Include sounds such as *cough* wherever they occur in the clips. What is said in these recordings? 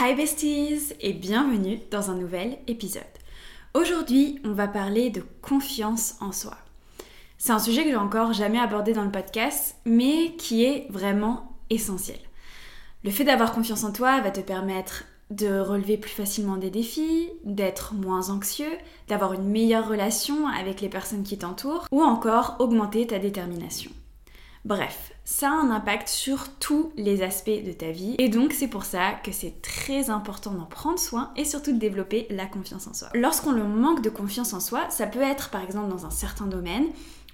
Hi besties et bienvenue dans un nouvel épisode. Aujourd'hui, on va parler de confiance en soi. C'est un sujet que j'ai encore jamais abordé dans le podcast, mais qui est vraiment essentiel. Le fait d'avoir confiance en toi va te permettre de relever plus facilement des défis, d'être moins anxieux, d'avoir une meilleure relation avec les personnes qui t'entourent, ou encore augmenter ta détermination. Bref, ça a un impact sur tous les aspects de ta vie et donc c'est pour ça que c'est très important d'en prendre soin et surtout de développer la confiance en soi. Lorsqu'on le manque de confiance en soi, ça peut être par exemple dans un certain domaine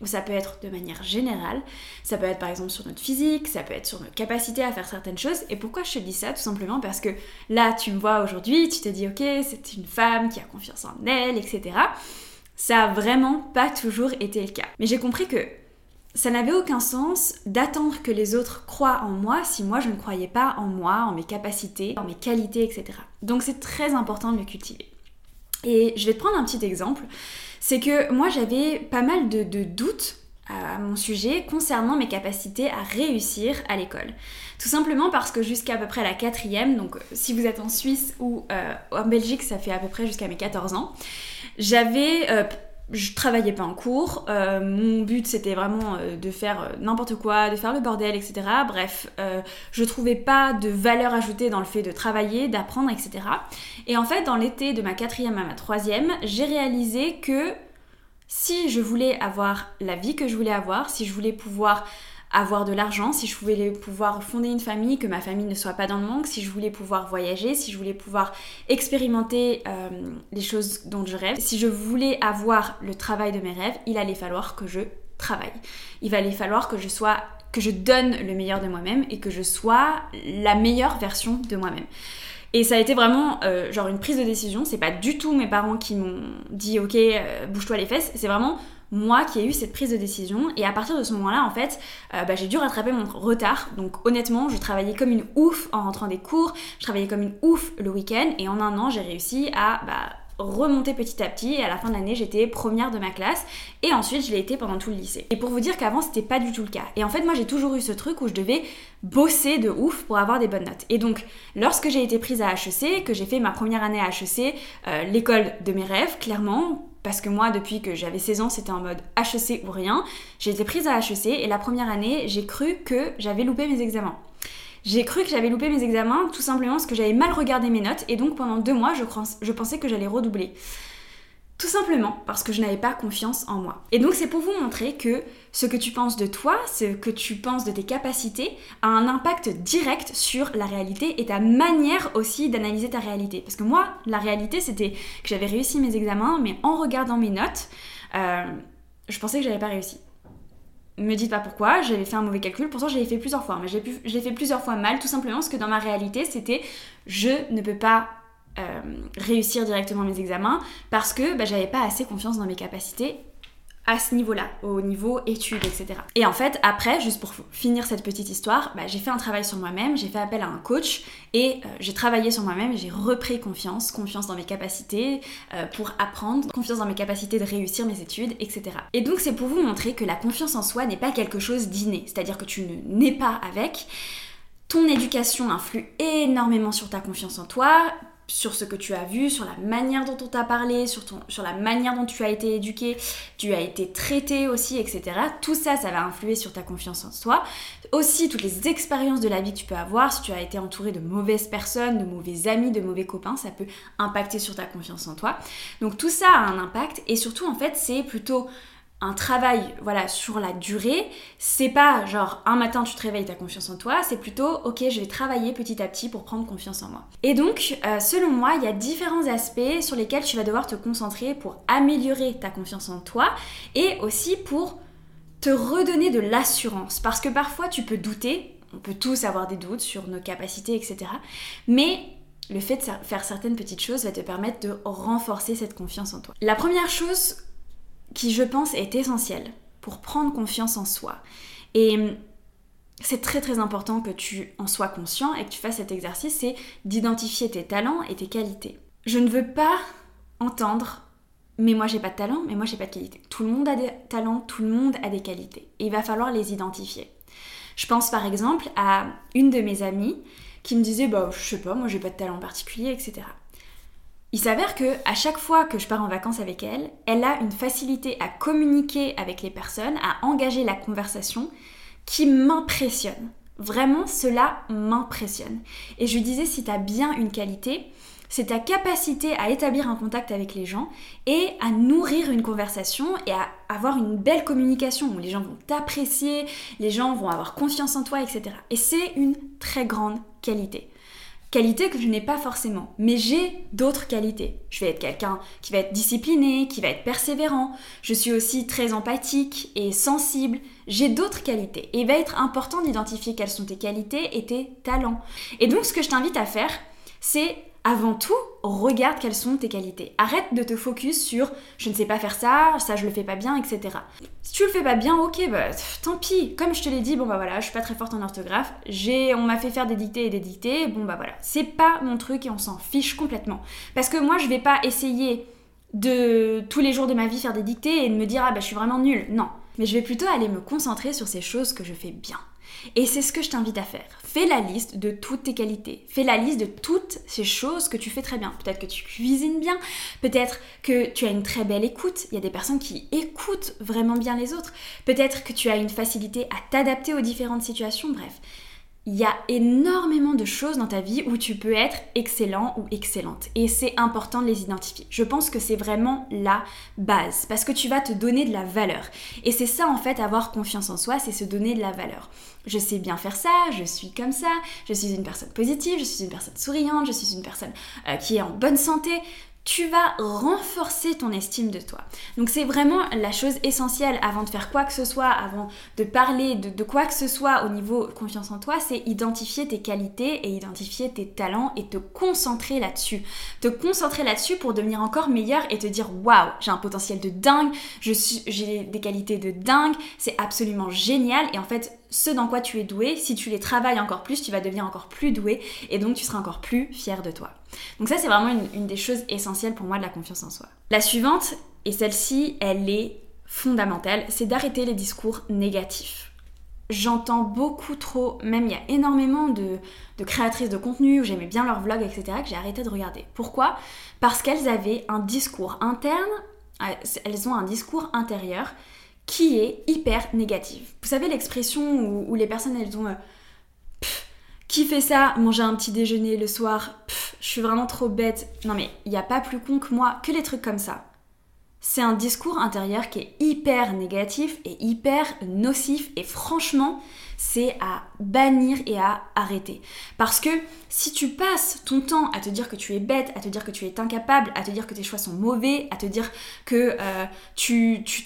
ou ça peut être de manière générale, ça peut être par exemple sur notre physique, ça peut être sur notre capacité à faire certaines choses. Et pourquoi je te dis ça? Tout simplement parce que là, tu me vois aujourd'hui, tu te dis ok, c'est une femme qui a confiance en elle, etc. Ça a vraiment pas toujours été le cas. Mais j'ai compris que ça n'avait aucun sens d'attendre que les autres croient en moi si moi je ne croyais pas en moi, en mes capacités, en mes qualités, etc. Donc c'est très important de le cultiver. Et je vais te prendre un petit exemple. C'est que moi j'avais pas mal de, doutes à mon sujet concernant mes capacités à réussir à l'école. Tout simplement parce que jusqu'à peu près la quatrième, donc si vous êtes en Suisse ou euh, en Belgique, ça fait à peu près jusqu'à mes 14 ans, j'avais euh, je travaillais pas en cours. Euh, mon but c'était vraiment euh, de faire euh, n'importe quoi, de faire le bordel, etc. Bref, je trouvais pas de valeur ajoutée dans le fait de travailler, d'apprendre, etc. Et en fait, dans l'été de ma quatrième à ma troisième, j'ai réalisé que si je voulais avoir la vie que je voulais avoir, si je voulais pouvoir avoir de l'argent, si je voulais pouvoir fonder une famille, que ma famille ne soit pas dans le manque, si je voulais pouvoir voyager, si je voulais pouvoir expérimenter euh, les choses dont je rêve, si je voulais avoir le travail de mes rêves, il allait falloir que je travaille. Il allait falloir que je sois que je donne le meilleur de moi-même et que je sois la meilleure version de moi-même. Et ça a été vraiment euh, genre une prise de décision. C'est pas du tout mes parents qui m'ont dit ok euh, bouge-toi les fesses. C'est vraiment moi qui ai eu cette prise de décision. Et à partir de ce moment-là, en fait, euh, bah, j'ai dû rattraper mon retard. Donc honnêtement, je travaillais comme une ouf en rentrant des cours, je travaillais comme une ouf le week-end. Et en un an, j'ai réussi à bah, remonter petit à petit et à la fin de l'année j'étais première de ma classe et ensuite je l'ai été pendant tout le lycée. Et pour vous dire qu'avant c'était pas du tout le cas. Et en fait moi j'ai toujours eu ce truc où je devais bosser de ouf pour avoir des bonnes notes. Et donc lorsque j'ai été prise à HEC, que j'ai fait ma première année à HEC, euh, l'école de mes rêves clairement, parce que moi, depuis que j'avais 16 ans, c'était en mode HEC ou rien. J'ai été prise à HEC et la première année, j'ai cru que j'avais loupé mes examens. J'ai cru que j'avais loupé mes examens tout simplement parce que j'avais mal regardé mes notes et donc pendant deux mois, je, pensais que j'allais redoubler. Tout simplement parce que je n'avais pas confiance en moi. Et donc c'est pour vous montrer que ce que tu penses de toi, ce que tu penses de tes capacités, a un impact direct sur la réalité et ta manière aussi d'analyser ta réalité. Parce que moi, la réalité, c'était que j'avais réussi mes examens, mais en regardant mes notes, euh, je pensais que j'avais pas réussi. Me dites pas pourquoi, j'avais fait un mauvais calcul, pourtant je fait plusieurs fois, mais je l'ai fait plusieurs fois mal, tout simplement parce que dans ma réalité, c'était je ne peux pas euh, réussir directement mes examens parce que bah, j'avais pas assez confiance dans mes capacités à ce niveau-là, au niveau études, etc. Et en fait, après, juste pour finir cette petite histoire, bah, j'ai fait un travail sur moi-même, j'ai fait appel à un coach et euh, j'ai travaillé sur moi-même j'ai repris confiance, confiance dans mes capacités euh, pour apprendre, confiance dans mes capacités de réussir mes études, etc. Et donc c'est pour vous montrer que la confiance en soi n'est pas quelque chose d'inné, c'est-à-dire que tu ne nais pas avec. Ton éducation influe énormément sur ta confiance en toi, sur ce que tu as vu, sur la manière dont on t'a parlé, sur, ton, sur la manière dont tu as été éduqué, tu as été traité aussi, etc. Tout ça, ça va influer sur ta confiance en toi. Aussi, toutes les expériences de la vie que tu peux avoir, si tu as été entouré de mauvaises personnes, de mauvais amis, de mauvais copains, ça peut impacter sur ta confiance en toi. Donc tout ça a un impact et surtout, en fait, c'est plutôt un travail voilà sur la durée, c'est pas genre un matin tu te réveilles, t'as confiance en toi, c'est plutôt ok je vais travailler petit à petit pour prendre confiance en moi. Et donc euh, selon moi il y a différents aspects sur lesquels tu vas devoir te concentrer pour améliorer ta confiance en toi et aussi pour te redonner de l'assurance parce que parfois tu peux douter, on peut tous avoir des doutes sur nos capacités etc. Mais le fait de faire certaines petites choses va te permettre de renforcer cette confiance en toi. La première chose qui, je pense, est essentiel pour prendre confiance en soi. Et hum, c'est très très important que tu en sois conscient et que tu fasses cet exercice, c'est d'identifier tes talents et tes qualités. Je ne veux pas entendre mais moi j'ai pas de talent, mais moi j'ai pas de qualité. Tout le monde a des talents, tout le monde a des qualités. Et il va falloir les identifier. Je pense par exemple à une de mes amies qui me disait bah je sais pas, moi j'ai pas de talent particulier, etc. Il s'avère que à chaque fois que je pars en vacances avec elle, elle a une facilité à communiquer avec les personnes, à engager la conversation qui m'impressionne. Vraiment, cela m'impressionne. Et je lui disais, si tu as bien une qualité, c'est ta capacité à établir un contact avec les gens et à nourrir une conversation et à avoir une belle communication où les gens vont t'apprécier, les gens vont avoir confiance en toi, etc. Et c'est une très grande qualité. Qualité que je n'ai pas forcément, mais j'ai d'autres qualités. Je vais être quelqu'un qui va être discipliné, qui va être persévérant. Je suis aussi très empathique et sensible. J'ai d'autres qualités. Et il va être important d'identifier quelles sont tes qualités et tes talents. Et donc ce que je t'invite à faire, c'est avant tout, regarde quelles sont tes qualités. Arrête de te focus sur je ne sais pas faire ça, ça je le fais pas bien, etc. Si tu le fais pas bien, ok, bah tant pis. Comme je te l'ai dit, bon bah voilà, je suis pas très forte en orthographe. J'ai, on m'a fait faire des dictées et des dictées. Bon bah voilà, c'est pas mon truc et on s'en fiche complètement. Parce que moi je vais pas essayer de tous les jours de ma vie faire des dictées et de me dire ah bah je suis vraiment nulle. Non, mais je vais plutôt aller me concentrer sur ces choses que je fais bien. Et c'est ce que je t'invite à faire. Fais la liste de toutes tes qualités. Fais la liste de toutes ces choses que tu fais très bien. Peut-être que tu cuisines bien, peut-être que tu as une très belle écoute. Il y a des personnes qui écoutent vraiment bien les autres. Peut-être que tu as une facilité à t'adapter aux différentes situations. Bref, il y a énormément de choses dans ta vie où tu peux être excellent ou excellente. Et c'est important de les identifier. Je pense que c'est vraiment la base. Parce que tu vas te donner de la valeur. Et c'est ça en fait, avoir confiance en soi, c'est se donner de la valeur. Je sais bien faire ça, je suis comme ça, je suis une personne positive, je suis une personne souriante, je suis une personne euh, qui est en bonne santé tu vas renforcer ton estime de toi. Donc c'est vraiment la chose essentielle avant de faire quoi que ce soit, avant de parler de, quoi que ce soit au niveau confiance en toi, c'est identifier tes qualités et identifier tes talents et te concentrer là-dessus. Te concentrer là-dessus pour devenir encore meilleur et te dire waouh, j'ai un potentiel de dingue, j'ai des qualités de dingue, c'est absolument génial et en fait ce dans quoi tu es doué, si tu les travailles encore plus, tu vas devenir encore plus doué et donc tu seras encore plus fier de toi. Donc ça c'est vraiment une, des choses essentielles pour moi de la confiance en soi. La suivante, et celle-ci, elle est fondamentale, c'est d'arrêter les discours négatifs. J'entends beaucoup trop, même il y a énormément de, de créatrices de contenu où j'aimais bien leurs vlogs, etc., que j'ai arrêté de regarder. Pourquoi? Parce qu'elles avaient un discours interne, euh, elles ont un discours intérieur qui est hyper négative. Vous savez l'expression où, les personnes elles ont euh, qui fait ça manger un petit déjeuner le soir je suis vraiment trop bête. Non mais il n'y a pas plus con que moi que les trucs comme ça. C'est un discours intérieur qui est hyper négatif et hyper nocif et franchement, c'est à bannir et à arrêter. Parce que si tu passes ton temps à te dire que tu es bête, à te dire que tu es incapable, à te dire que tes choix sont mauvais, à te dire que euh,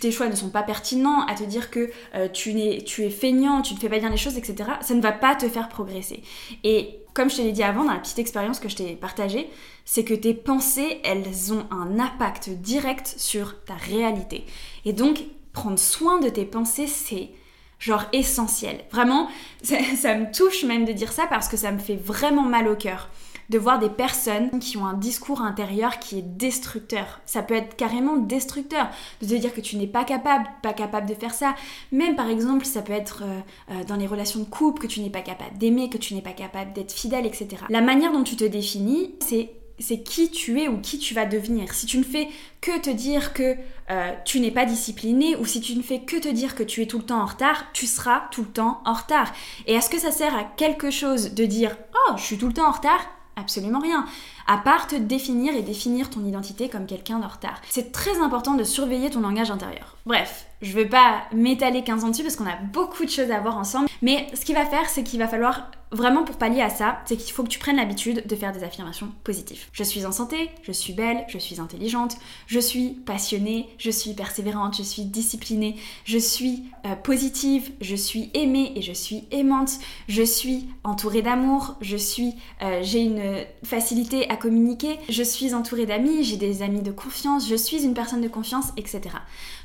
tes choix ne sont pas pertinents, à te dire que euh, tu, es, tu es feignant, tu ne fais pas bien les choses, etc., ça ne va pas te faire progresser. Et comme je te l'ai dit avant dans la petite expérience que je t'ai partagée, c'est que tes pensées, elles ont un impact direct sur ta réalité. Et donc, prendre soin de tes pensées, c'est genre essentiel. Vraiment, *laughs* ça, me touche même de dire ça parce que ça me fait vraiment mal au cœur de voir des personnes qui ont un discours intérieur qui est destructeur. Ça peut être carrément destructeur de te dire que tu n'es pas capable, pas capable de faire ça. Même par exemple, ça peut être euh, euh, dans les relations de couple que tu n'es pas capable d'aimer, que tu n'es pas capable d'être fidèle, etc. La manière dont tu te définis, c'est c'est qui tu es ou qui tu vas devenir. Si tu ne fais que te dire que euh, tu n'es pas discipliné ou si tu ne fais que te dire que tu es tout le temps en retard, tu seras tout le temps en retard. Et est-ce que ça sert à quelque chose de dire Oh, je suis tout le temps en retard? Absolument rien. À part te définir et définir ton identité comme quelqu'un de retard. C'est très important de surveiller ton langage intérieur. Bref, je vais pas m'étaler 15 ans dessus parce qu'on a beaucoup de choses à voir ensemble. Mais ce qu'il va faire, c'est qu'il va falloir vraiment pour pallier à ça, c'est qu'il faut que tu prennes l'habitude de faire des affirmations positives. Je suis en santé, je suis belle, je suis intelligente, je suis passionnée, je suis persévérante, je suis disciplinée, je suis euh, positive, je suis aimée et je suis aimante, je suis entourée d'amour, je suis, euh, j'ai une facilité à communiquer, je suis entourée d'amis, j'ai des amis de confiance, je suis une personne de confiance, etc.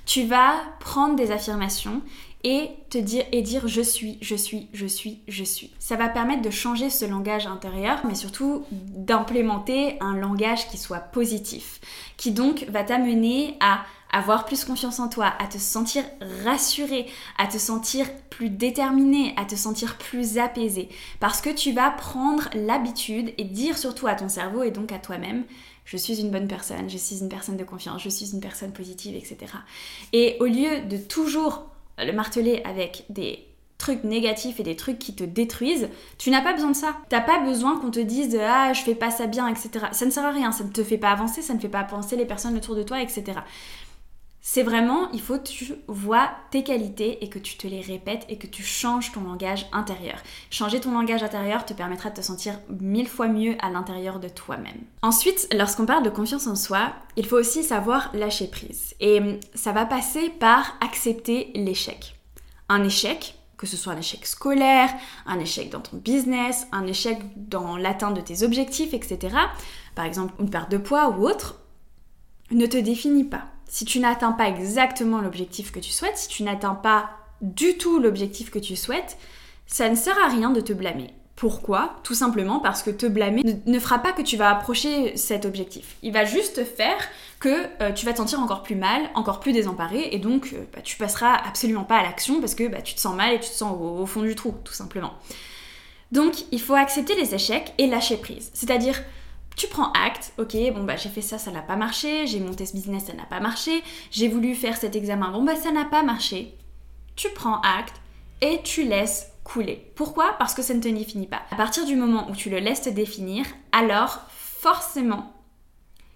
Tu vas prendre des affirmations et dire dire je suis, je suis, je suis, je suis. Ça va permettre de changer ce langage intérieur, mais surtout d'implémenter un langage qui soit positif, qui donc va t'amener à avoir plus confiance en toi, à te sentir rassuré, à te sentir plus déterminé, à te sentir plus apaisé. Parce que tu vas prendre l'habitude et dire surtout à ton cerveau et donc à toi-même, je suis une bonne personne, je suis une personne de confiance, je suis une personne positive, etc. Et au lieu de toujours le marteler avec des trucs négatifs et des trucs qui te détruisent, tu n'as pas besoin de ça. T'as pas besoin qu'on te dise ah je fais pas ça bien, etc. Ça ne sert à rien, ça ne te fait pas avancer, ça ne fait pas penser les personnes autour de toi, etc. C'est vraiment, il faut que tu vois tes qualités et que tu te les répètes et que tu changes ton langage intérieur. Changer ton langage intérieur te permettra de te sentir mille fois mieux à l'intérieur de toi-même. Ensuite, lorsqu'on parle de confiance en soi, il faut aussi savoir lâcher prise. Et ça va passer par accepter l'échec. Un échec, que ce soit un échec scolaire, un échec dans ton business, un échec dans l'atteinte de tes objectifs, etc. Par exemple, une perte de poids ou autre, ne te définit pas si tu n'atteins pas exactement l'objectif que tu souhaites, si tu n'atteins pas du tout l'objectif que tu souhaites, ça ne sert à rien de te blâmer. Pourquoi? Tout simplement parce que te blâmer ne, fera pas que tu vas approcher cet objectif. Il va juste faire que euh, tu vas te sentir encore plus mal, encore plus désemparé, et donc euh, bah, tu passeras absolument pas à l'action parce que bah, tu te sens mal et tu te sens au fond du trou, tout simplement. Donc il faut accepter les échecs et lâcher prise. C'est-à-dire tu prends acte, ok, bon bah j'ai fait ça, ça n'a pas marché, j'ai monté ce business, ça n'a pas marché, j'ai voulu faire cet examen, bon bah ça n'a pas marché. Tu prends acte et tu laisses couler. Pourquoi? Parce que ça ne te définit pas. À partir du moment où tu le laisses te définir, alors forcément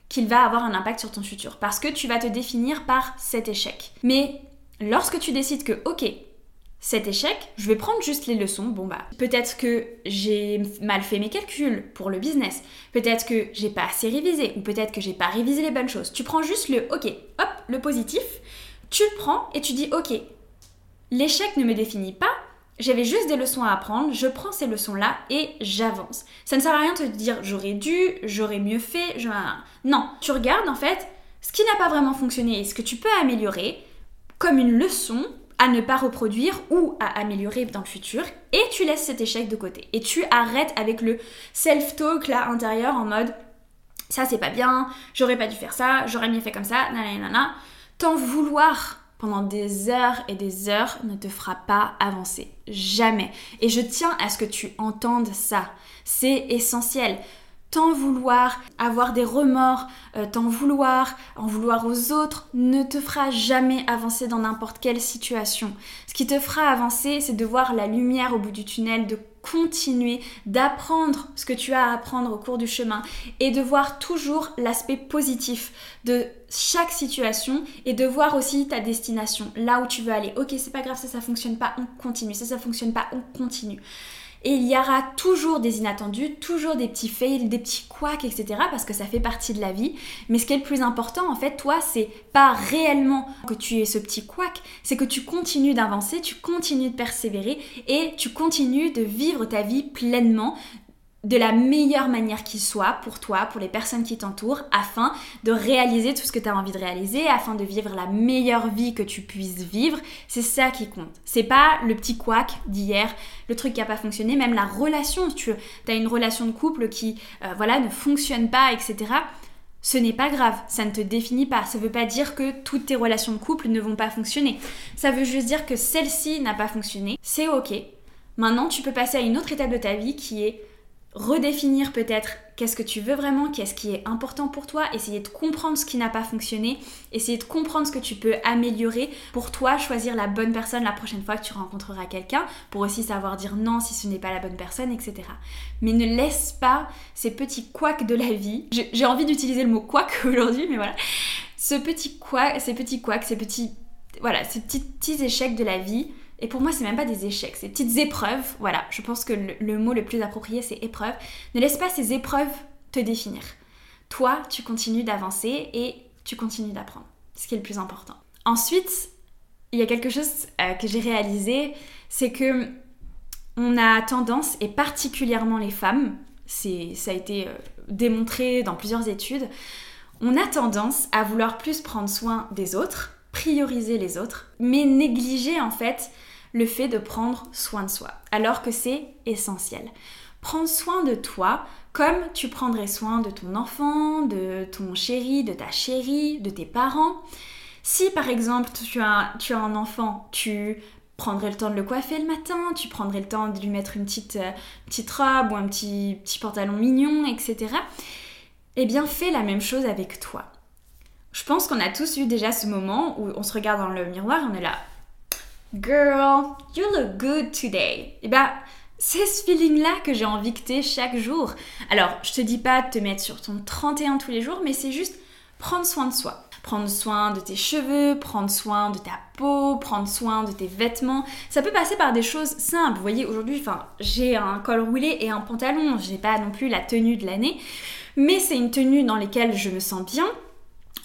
qu'il va avoir un impact sur ton futur. Parce que tu vas te définir par cet échec. Mais lorsque tu décides que, ok, cet échec, je vais prendre juste les leçons. Bon bah, peut-être que j'ai mal fait mes calculs pour le business. Peut-être que j'ai pas assez révisé ou peut-être que j'ai pas révisé les bonnes choses. Tu prends juste le OK, hop, le positif, tu le prends et tu dis OK. L'échec ne me définit pas. J'avais juste des leçons à apprendre, je prends ces leçons-là et j'avance. Ça ne sert à rien de te dire j'aurais dû, j'aurais mieux fait, non, tu regardes en fait ce qui n'a pas vraiment fonctionné et ce que tu peux améliorer comme une leçon à ne pas reproduire ou à améliorer dans le futur et tu laisses cet échec de côté et tu arrêtes avec le self-talk là intérieur en mode ça c'est pas bien, j'aurais pas dû faire ça, j'aurais mieux fait comme ça, nanana. T'en vouloir pendant des heures et des heures ne te fera pas avancer. Jamais. Et je tiens à ce que tu entendes ça. C'est essentiel t'en vouloir, avoir des remords, euh, t'en vouloir, en vouloir aux autres, ne te fera jamais avancer dans n'importe quelle situation. Ce qui te fera avancer, c'est de voir la lumière au bout du tunnel, de continuer, d'apprendre ce que tu as à apprendre au cours du chemin et de voir toujours l'aspect positif de chaque situation et de voir aussi ta destination, là où tu veux aller. Ok, c'est pas grave, ça ça fonctionne pas, on continue, ça ça fonctionne pas, on continue. Et il y aura toujours des inattendus, toujours des petits fails, des petits couacs, etc. parce que ça fait partie de la vie. Mais ce qui est le plus important, en fait, toi, c'est pas réellement que tu es ce petit couac, c'est que tu continues d'avancer, tu continues de persévérer et tu continues de vivre ta vie pleinement de la meilleure manière qui soit pour toi, pour les personnes qui t'entourent, afin de réaliser tout ce que tu as envie de réaliser, afin de vivre la meilleure vie que tu puisses vivre. C'est ça qui compte. C'est pas le petit couac d'hier, le truc qui a pas fonctionné, même la relation. Tu as une relation de couple qui, euh, voilà, ne fonctionne pas, etc. Ce n'est pas grave, ça ne te définit pas. Ça ne veut pas dire que toutes tes relations de couple ne vont pas fonctionner. Ça veut juste dire que celle-ci n'a pas fonctionné. C'est ok. Maintenant, tu peux passer à une autre étape de ta vie qui est redéfinir peut-être qu'est-ce que tu veux vraiment, qu'est-ce qui est important pour toi, essayer de comprendre ce qui n'a pas fonctionné, essayer de comprendre ce que tu peux améliorer pour toi, choisir la bonne personne la prochaine fois que tu rencontreras quelqu'un, pour aussi savoir dire non si ce n'est pas la bonne personne, etc. Mais ne laisse pas ces petits couacs de la vie, j'ai envie d'utiliser le mot couac *laughs* aujourd'hui, mais voilà, ce petit couac, ces petits couacs, ces petits, voilà, ces petits, petits échecs de la vie, et pour moi, c'est même pas des échecs, c'est petites épreuves. Voilà, je pense que le, mot le plus approprié, c'est épreuve. Ne laisse pas ces épreuves te définir. Toi, tu continues d'avancer et tu continues d'apprendre. Ce qui est le plus important. Ensuite, il y a quelque chose euh, que j'ai réalisé, c'est que on a tendance, et particulièrement les femmes, ça a été euh, démontré dans plusieurs études, on a tendance à vouloir plus prendre soin des autres prioriser les autres, mais négliger en fait le fait de prendre soin de soi, alors que c'est essentiel. Prends soin de toi comme tu prendrais soin de ton enfant, de ton chéri, de ta chérie, de tes parents. Si par exemple tu as, un enfant, tu prendrais le temps de le coiffer le matin, tu prendrais le temps de lui mettre une petite, euh, petite robe ou un petit, petit pantalon mignon, etc. Eh bien, fais la même chose avec toi. Je pense qu'on a tous eu déjà ce moment où on se regarde dans le miroir et on est là. Girl, you look good today. Et eh bien, c'est ce feeling-là que j'ai envie que tu chaque jour. Alors, je te dis pas de te mettre sur ton 31 tous les jours, mais c'est juste prendre soin de soi prendre soin de tes cheveux, prendre soin de ta peau, prendre soin de tes vêtements. Ça peut passer par des choses simples. Vous voyez, aujourd'hui, enfin, j'ai un col roulé et un pantalon. J'ai pas non plus la tenue de l'année, mais c'est une tenue dans laquelle je me sens bien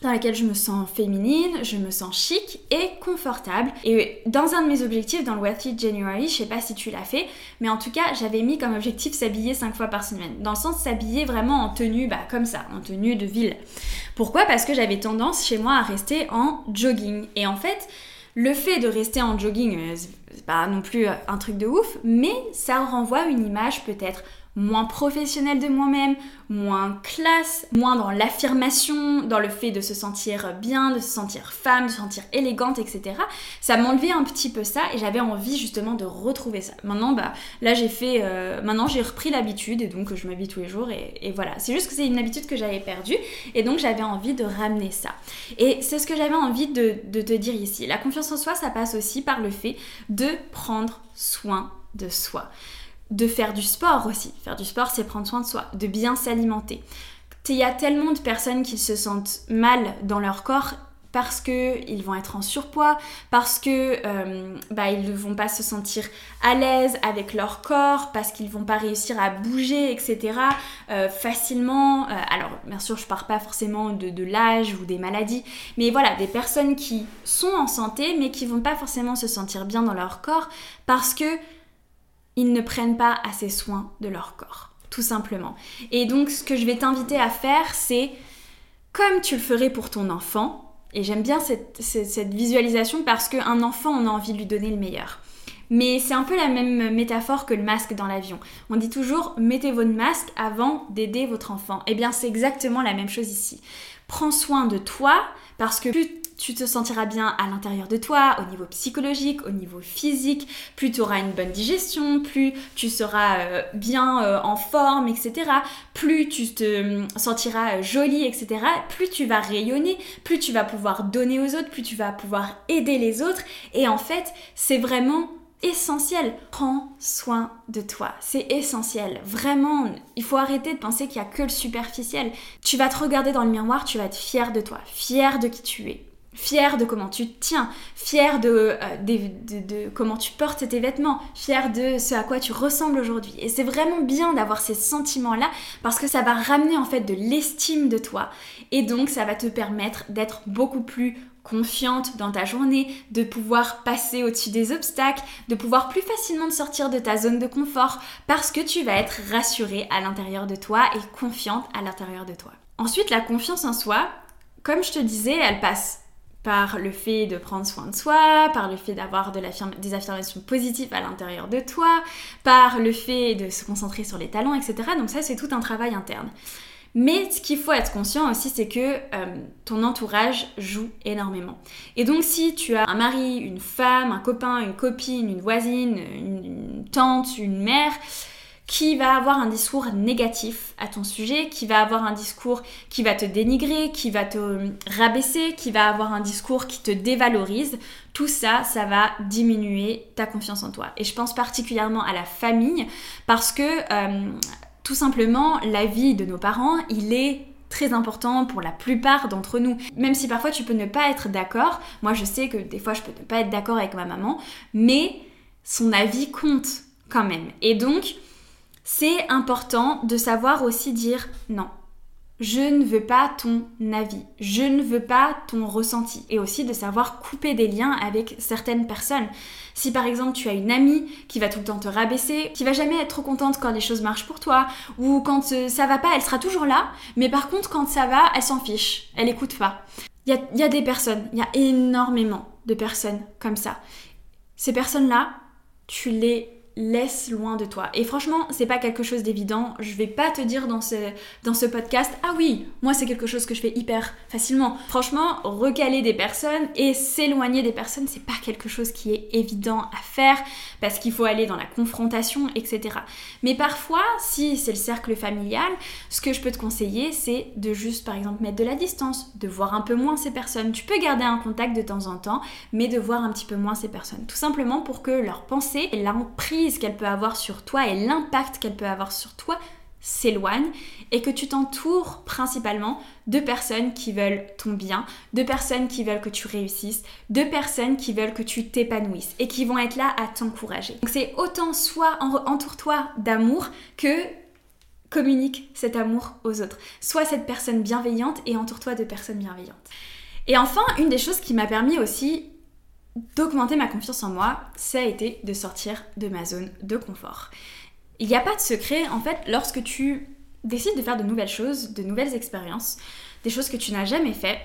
dans laquelle je me sens féminine, je me sens chic et confortable. Et dans un de mes objectifs, dans le Wealthy January, je sais pas si tu l'as fait, mais en tout cas, j'avais mis comme objectif s'habiller 5 fois par semaine. Dans le sens s'habiller vraiment en tenue, bah, comme ça, en tenue de ville. Pourquoi? Parce que j'avais tendance chez moi à rester en jogging. Et en fait, le fait de rester en jogging, euh, c'est pas non plus un truc de ouf, mais ça renvoie une image peut-être moins professionnelle de moi-même, moins classe, moins dans l'affirmation, dans le fait de se sentir bien, de se sentir femme, de se sentir élégante, etc. Ça m'enlevait un petit peu ça et j'avais envie justement de retrouver ça. Maintenant, bah là j'ai fait, euh, maintenant j'ai repris l'habitude et donc je m'habille tous les jours et, voilà. C'est juste que c'est une habitude que j'avais perdue et donc j'avais envie de ramener ça. Et c'est ce que j'avais envie de, de te dire ici. La confiance en soi, ça passe aussi par le fait de prendre soin de soi de faire du sport aussi. Faire du sport, c'est prendre soin de soi, de bien s'alimenter. Il y a tellement de personnes qui se sentent mal dans leur corps parce qu'ils vont être en surpoids, parce que euh, bah, ils ne vont pas se sentir à l'aise avec leur corps, parce qu'ils vont pas réussir à bouger, etc. Euh, facilement. Euh, alors, bien sûr, je parle pas forcément de, de l'âge ou des maladies, mais voilà, des personnes qui sont en santé, mais qui vont pas forcément se sentir bien dans leur corps parce que ils ne prennent pas assez soin de leur corps, tout simplement. Et donc ce que je vais t'inviter à faire, c'est comme tu le ferais pour ton enfant, et j'aime bien cette, visualisation parce qu'un enfant, on a envie de lui donner le meilleur. Mais c'est un peu la même métaphore que le masque dans l'avion. On dit toujours mettez votre masque avant d'aider votre enfant. Eh bien c'est exactement la même chose ici. Prends soin de toi parce que plus tu te sentiras bien à l'intérieur de toi, au niveau psychologique, au niveau physique, plus tu auras une bonne digestion, plus tu seras euh, bien euh, en forme, etc. Plus tu te euh, sentiras jolie, etc. Plus tu vas rayonner, plus tu vas pouvoir donner aux autres, plus tu vas pouvoir aider les autres. Et en fait, c'est vraiment essentiel. Prends soin de toi. C'est essentiel. Vraiment, il faut arrêter de penser qu'il n'y a que le superficiel. Tu vas te regarder dans le miroir, tu vas être fier de toi, fier de qui tu es fier de comment tu te tiens, fier euh, de, comment tu portes tes vêtements, fier de ce à quoi tu ressembles aujourd'hui. Et c'est vraiment bien d'avoir ces sentiments-là parce que ça va ramener en fait de l'estime de toi. Et donc ça va te permettre d'être beaucoup plus confiante dans ta journée, de pouvoir passer au-dessus des obstacles, de pouvoir plus facilement sortir de ta zone de confort parce que tu vas être rassurée à l'intérieur de toi et confiante à l'intérieur de toi. Ensuite, la confiance en soi, comme je te disais, elle passe par le fait de prendre soin de soi, par le fait d'avoir de des affirmations positives à l'intérieur de toi, par le fait de se concentrer sur les talents, etc. Donc ça, c'est tout un travail interne. Mais ce qu'il faut être conscient aussi, c'est que euh, ton entourage joue énormément. Et donc si tu as un mari, une femme, un copain, une copine, une voisine, une tante, une mère, qui va avoir un discours négatif à ton sujet, qui va avoir un discours qui va te dénigrer, qui va te rabaisser, qui va avoir un discours qui te dévalorise, tout ça, ça va diminuer ta confiance en toi. Et je pense particulièrement à la famille parce que euh, tout simplement, la vie de nos parents, il est très important pour la plupart d'entre nous. Même si parfois tu peux ne pas être d'accord, moi je sais que des fois je peux ne pas être d'accord avec ma maman, mais son avis compte quand même. Et donc, c'est important de savoir aussi dire non. Je ne veux pas ton avis, je ne veux pas ton ressenti. Et aussi de savoir couper des liens avec certaines personnes. Si par exemple tu as une amie qui va tout le temps te rabaisser, qui va jamais être trop contente quand les choses marchent pour toi, ou quand euh, ça va pas, elle sera toujours là, mais par contre quand ça va, elle s'en fiche, elle écoute pas. Il y a, des personnes, il y a énormément de personnes comme ça. Ces personnes-là, tu les laisse loin de toi. Et franchement, c'est pas quelque chose d'évident. Je vais pas te dire dans ce, dans ce podcast, ah oui, moi c'est quelque chose que je fais hyper facilement. Franchement, recaler des personnes et s'éloigner des personnes, c'est pas quelque chose qui est évident à faire parce qu'il faut aller dans la confrontation, etc. Mais parfois, si c'est le cercle familial, ce que je peux te conseiller, c'est de juste par exemple mettre de la distance, de voir un peu moins ces personnes. Tu peux garder un contact de temps en temps, mais de voir un petit peu moins ces personnes. Tout simplement pour que leur pensée et l'emprise qu'elle peut avoir sur toi et l'impact qu'elle peut avoir sur toi s'éloigne et que tu t'entoures principalement de personnes qui veulent ton bien, de personnes qui veulent que tu réussisses, de personnes qui veulent que tu t'épanouisses et qui vont être là à t'encourager. Donc c'est autant soit entoure-toi d'amour que communique cet amour aux autres. Sois cette personne bienveillante et entoure-toi de personnes bienveillantes. Et enfin, une des choses qui m'a permis aussi d'augmenter ma confiance en moi, ça a été de sortir de ma zone de confort. Il n'y a pas de secret, en fait, lorsque tu décides de faire de nouvelles choses, de nouvelles expériences, des choses que tu n'as jamais fait,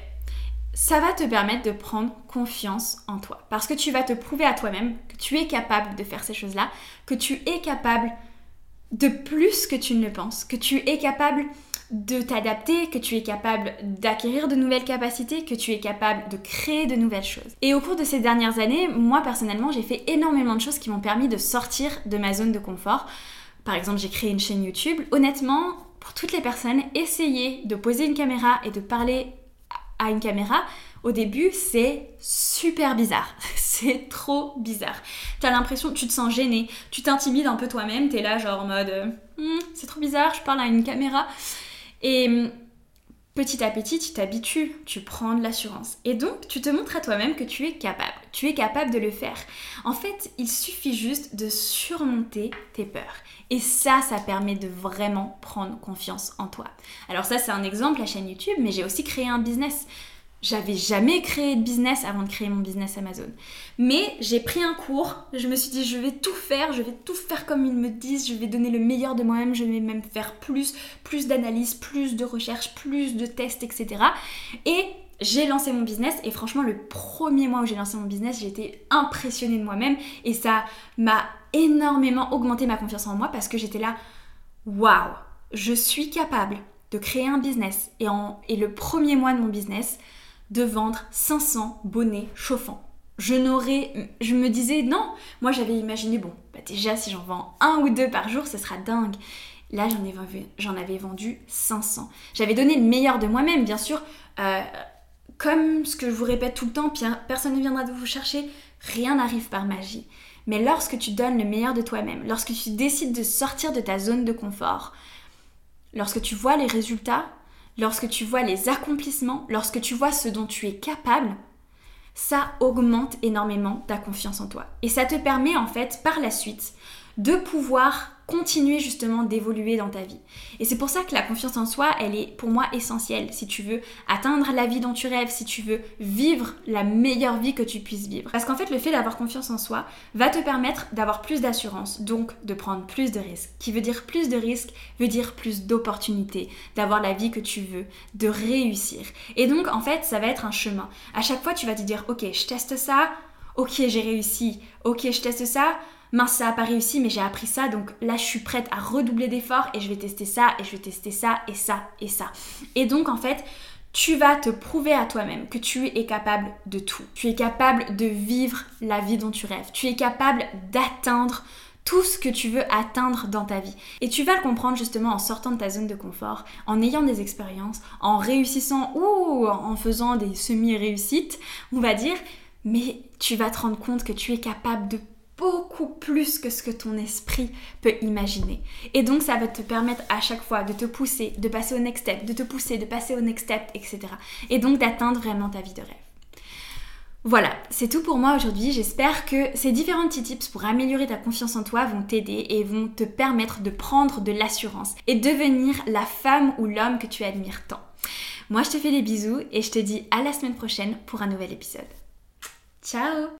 ça va te permettre de prendre confiance en toi. Parce que tu vas te prouver à toi-même que tu es capable de faire ces choses-là, que tu es capable de plus que tu ne le penses, que tu es capable de t'adapter, que tu es capable d'acquérir de nouvelles capacités, que tu es capable de créer de nouvelles choses. Et au cours de ces dernières années, moi personnellement, j'ai fait énormément de choses qui m'ont permis de sortir de ma zone de confort. Par exemple, j'ai créé une chaîne YouTube. Honnêtement, pour toutes les personnes, essayer de poser une caméra et de parler à une caméra, au début, c'est super bizarre. *laughs* c'est trop bizarre. T'as l'impression, tu te sens gêné, tu t'intimides un peu toi-même, t'es là genre en mode, euh, hmm, c'est trop bizarre, je parle à une caméra. Et hum, petit à petit, tu t'habitues, tu prends de l'assurance. Et donc, tu te montres à toi-même que tu es capable. Tu es capable de le faire. En fait, il suffit juste de surmonter tes peurs. Et ça, ça permet de vraiment prendre confiance en toi. Alors ça, c'est un exemple, la chaîne YouTube, mais j'ai aussi créé un business. J'avais jamais créé de business avant de créer mon business Amazon. Mais j'ai pris un cours, je me suis dit je vais tout faire, je vais tout faire comme ils me disent, je vais donner le meilleur de moi-même, je vais même faire plus, plus d'analyse, plus de recherche, plus de tests, etc. Et j'ai lancé mon business et franchement le premier mois où j'ai lancé mon business, été impressionnée de moi-même et ça m'a énormément augmenté ma confiance en moi parce que j'étais là, waouh, je suis capable de créer un business et, en, et le premier mois de mon business, de vendre 500 bonnets chauffants. Je n'aurais, je me disais non, moi j'avais imaginé bon, bah déjà si j'en vends un ou deux par jour, ce sera dingue. Là j'en, ai, j'en avais vendu 500. J'avais donné le meilleur de moi-même, bien sûr. Euh, comme ce que je vous répète tout le temps, personne ne viendra de vous chercher, rien n'arrive par magie. Mais lorsque tu donnes le meilleur de toi-même, lorsque tu décides de sortir de ta zone de confort, lorsque tu vois les résultats, lorsque tu vois les accomplissements, lorsque tu vois ce dont tu es capable, ça augmente énormément ta confiance en toi. Et ça te permet en fait par la suite de pouvoir continuer justement d'évoluer dans ta vie. Et c'est pour ça que la confiance en soi, elle est pour moi essentielle si tu veux atteindre la vie dont tu rêves, si tu veux vivre la meilleure vie que tu puisses vivre. Parce qu'en fait, le fait d'avoir confiance en soi va te permettre d'avoir plus d'assurance, donc de prendre plus de risques. Qui veut dire plus de risques, veut dire plus d'opportunités, d'avoir la vie que tu veux, de réussir. Et donc, en fait, ça va être un chemin. À chaque fois, tu vas te dire, ok, je teste ça, ok, j'ai réussi, ok, je teste ça, mince, ça n'a pas réussi, mais j'ai appris ça, donc là, je suis prête à redoubler d'efforts et je vais tester ça, et je vais tester ça, et ça, et ça. Et donc, en fait, tu vas te prouver à toi-même que tu es capable de tout. Tu es capable de vivre la vie dont tu rêves. Tu es capable d'atteindre tout ce que tu veux atteindre dans ta vie. Et tu vas le comprendre justement en sortant de ta zone de confort, en ayant des expériences, en réussissant ou en faisant des semi-réussites, on va dire, mais tu vas te rendre compte que tu es capable de beaucoup plus que ce que ton esprit peut imaginer. Et donc ça va te permettre à chaque fois de te pousser, de passer au next step, de te pousser, de passer au next step, etc. Et donc d'atteindre vraiment ta vie de rêve. Voilà, c'est tout pour moi aujourd'hui. J'espère que ces différents petits tips pour améliorer ta confiance en toi vont t'aider et vont te permettre de prendre de l'assurance et devenir la femme ou l'homme que tu admires tant. Moi, je te fais des bisous et je te dis à la semaine prochaine pour un nouvel épisode. Ciao